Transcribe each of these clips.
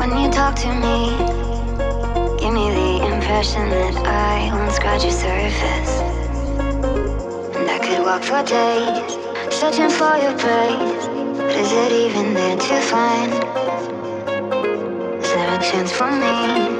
when you talk to me, give me the impression that I won't scratch your surface. And I could walk for days, searching for your praise. But is it even there to find? Is there a chance for me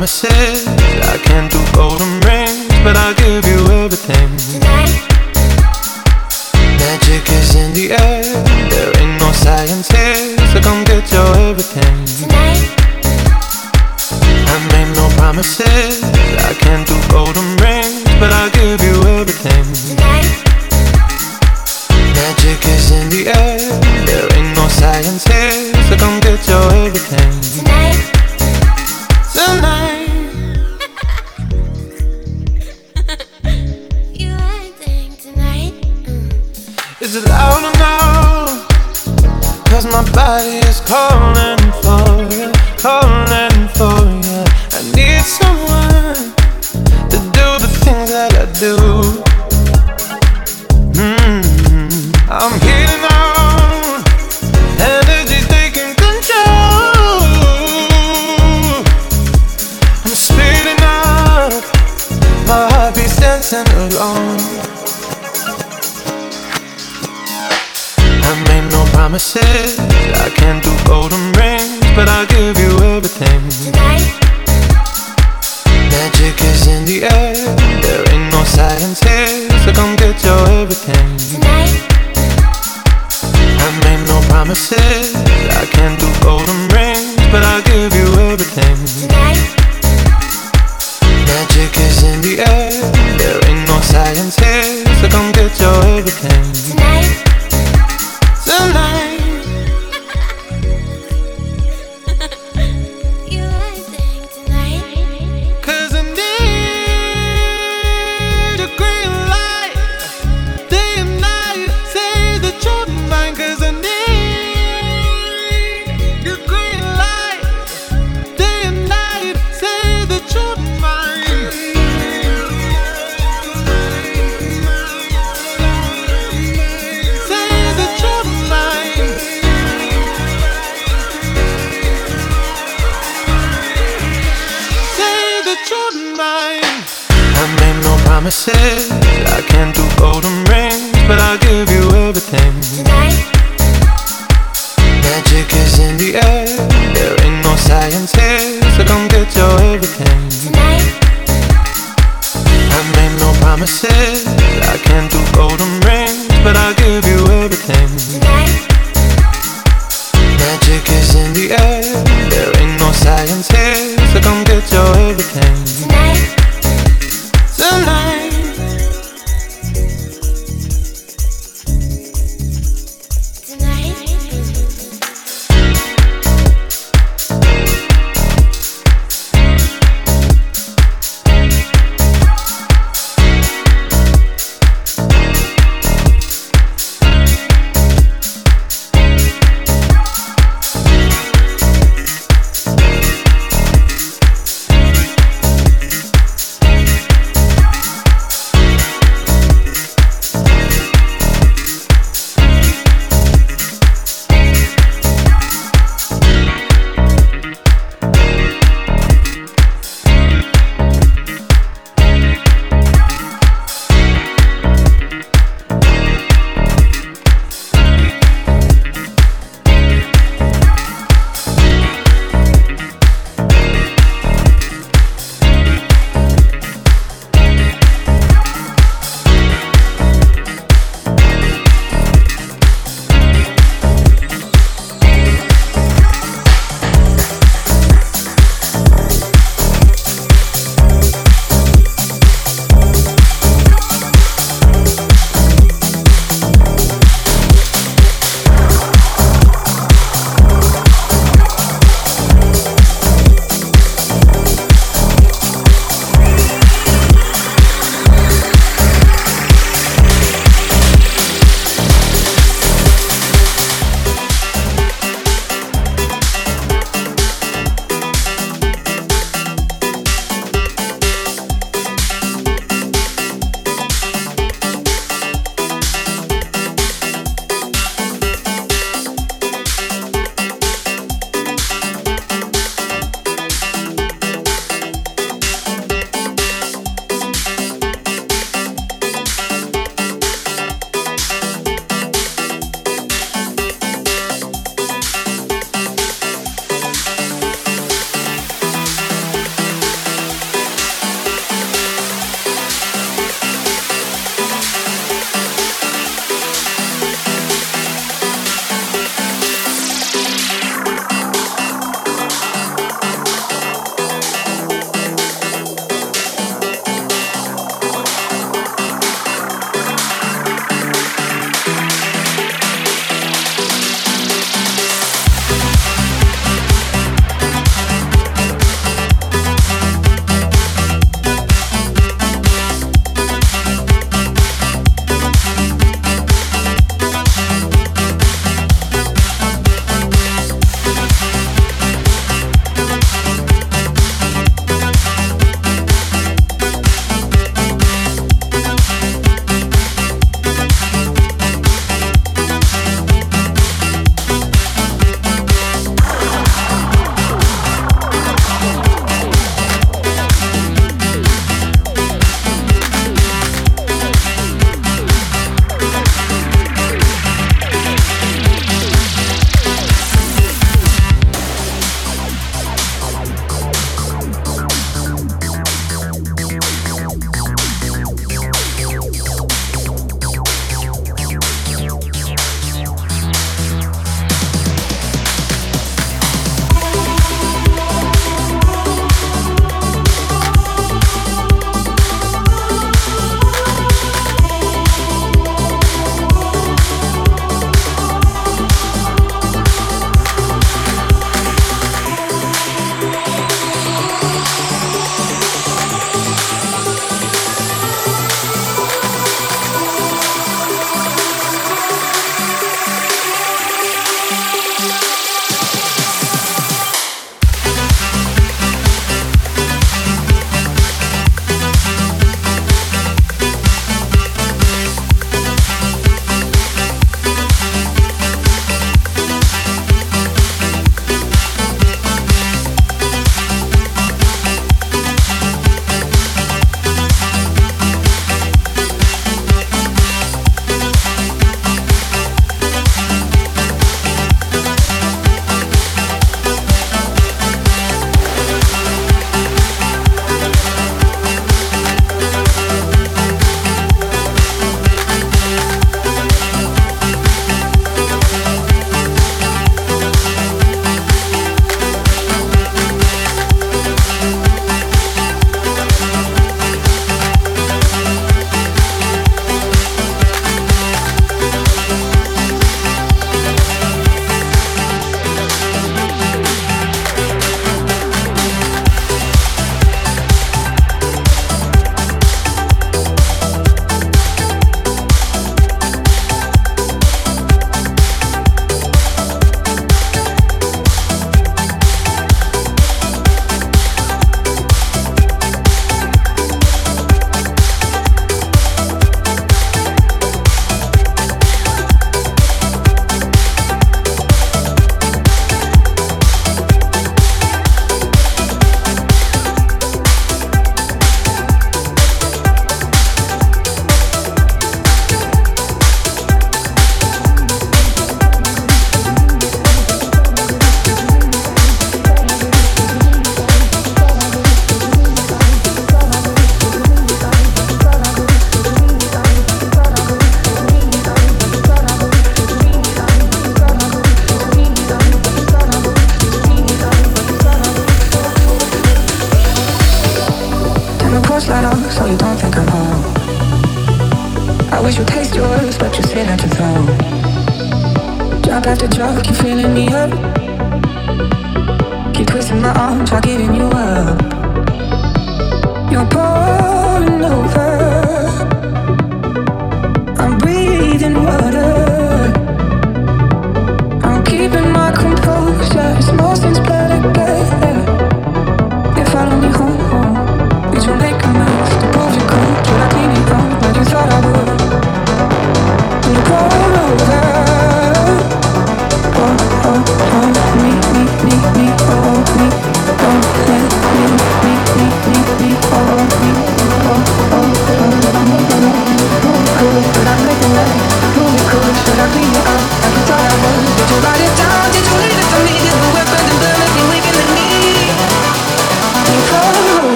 promises. I can't do golden rings, but I'll give you everything. Tonight. Magic is in the air, there ain't no science here. Somebody is calling for you, calling.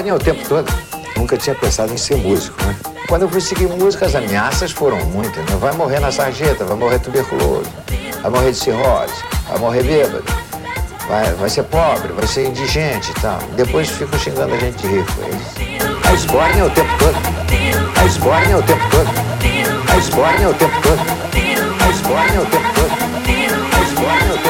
Esbórnia é o tempo todo. Nunca tinha pensado em ser músico, né? Quando eu fui seguir música, as ameaças foram muitas, né? Vai morrer na sarjeta, vai morrer tuberculoso, vai morrer de cirrose, vai morrer bêbado, vai, vai ser pobre, vai ser indigente e tal. Depois ficam xingando a gente de rico. É a esbórnia é o tempo todo. A esbórnia é o tempo todo. A esbórnia é o tempo todo. A esbórnia é o tempo todo. A esbórnia é o tempo todo.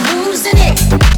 Hey.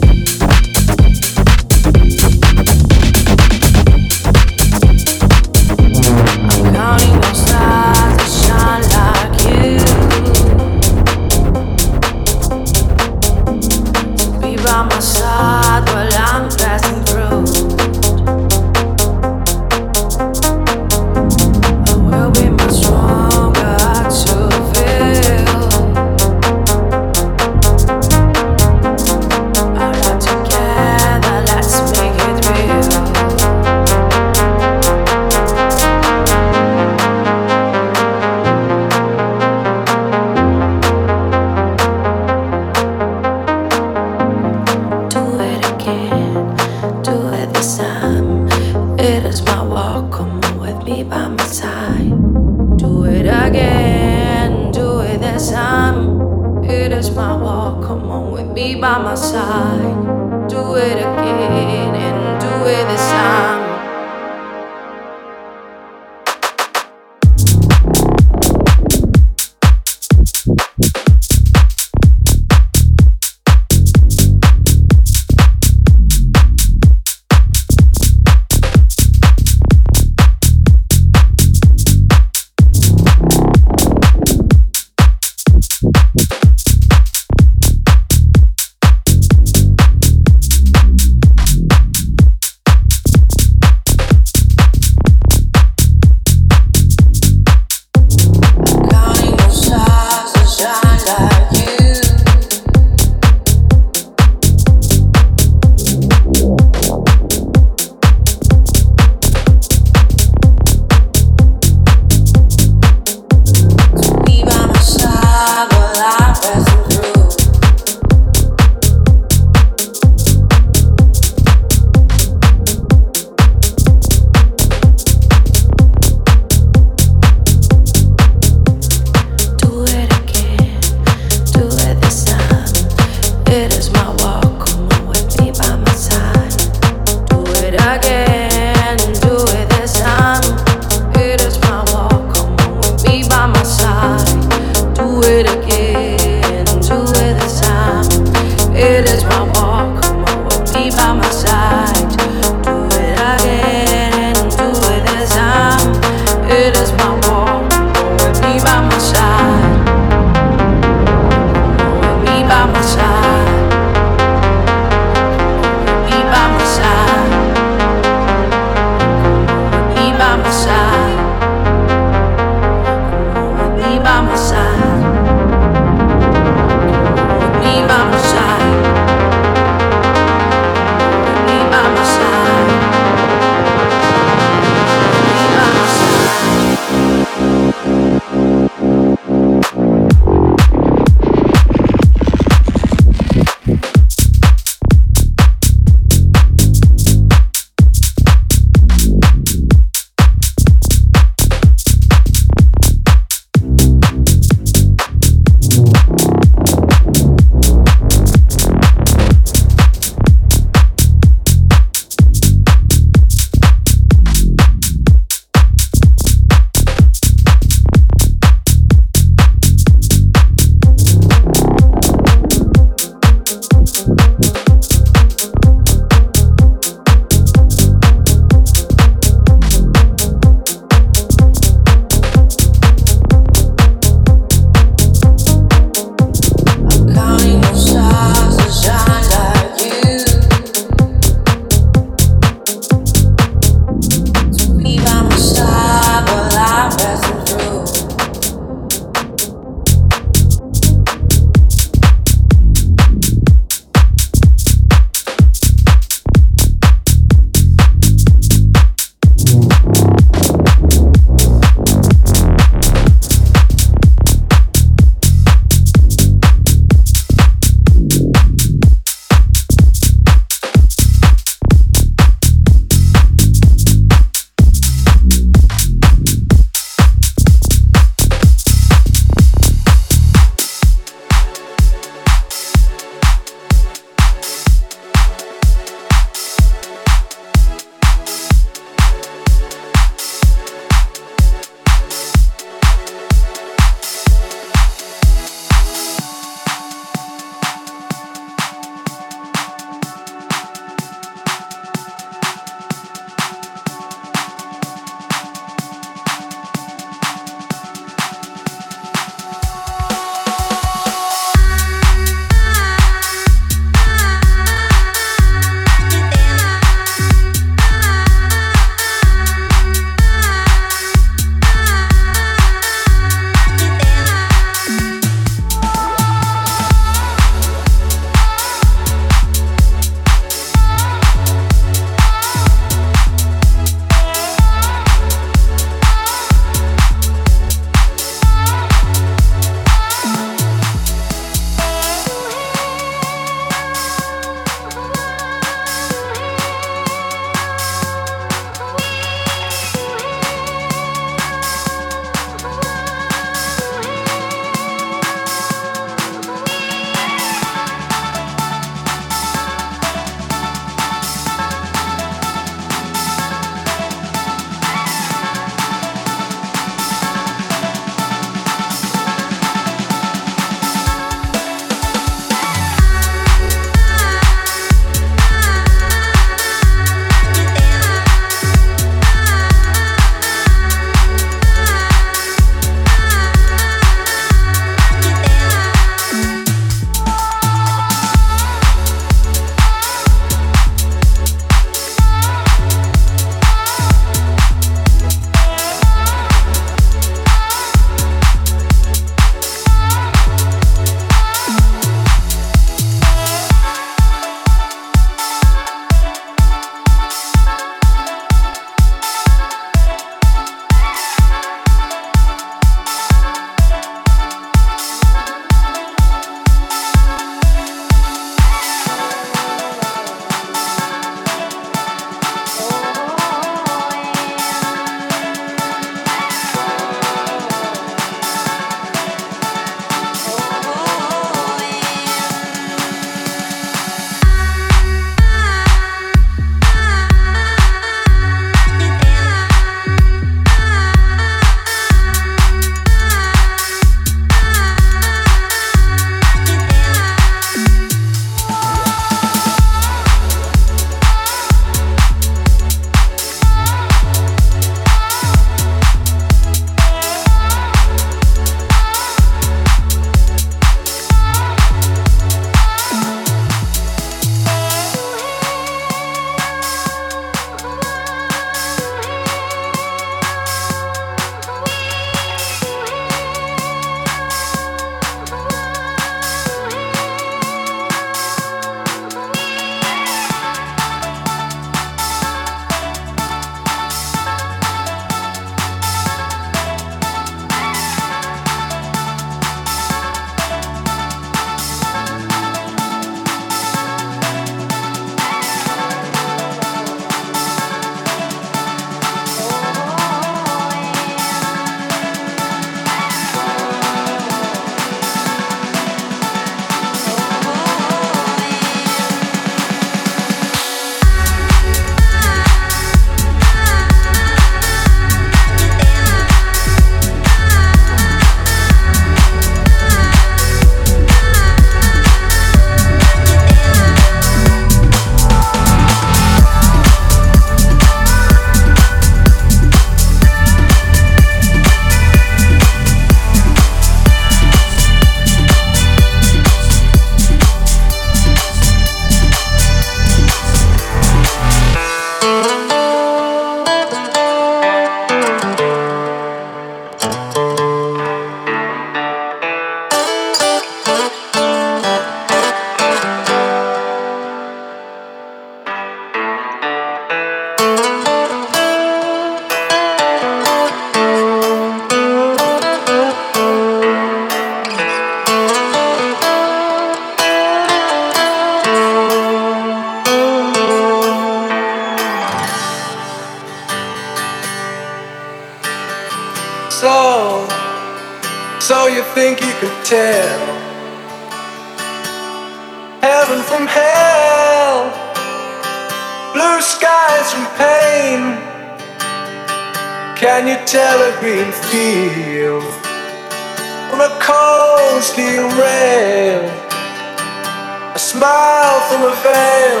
a smile from a veil.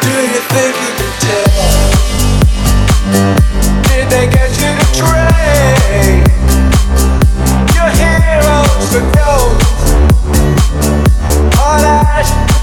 Do you think you can tell? Did they get you to trade your heroes for ghosts. Hard eyes.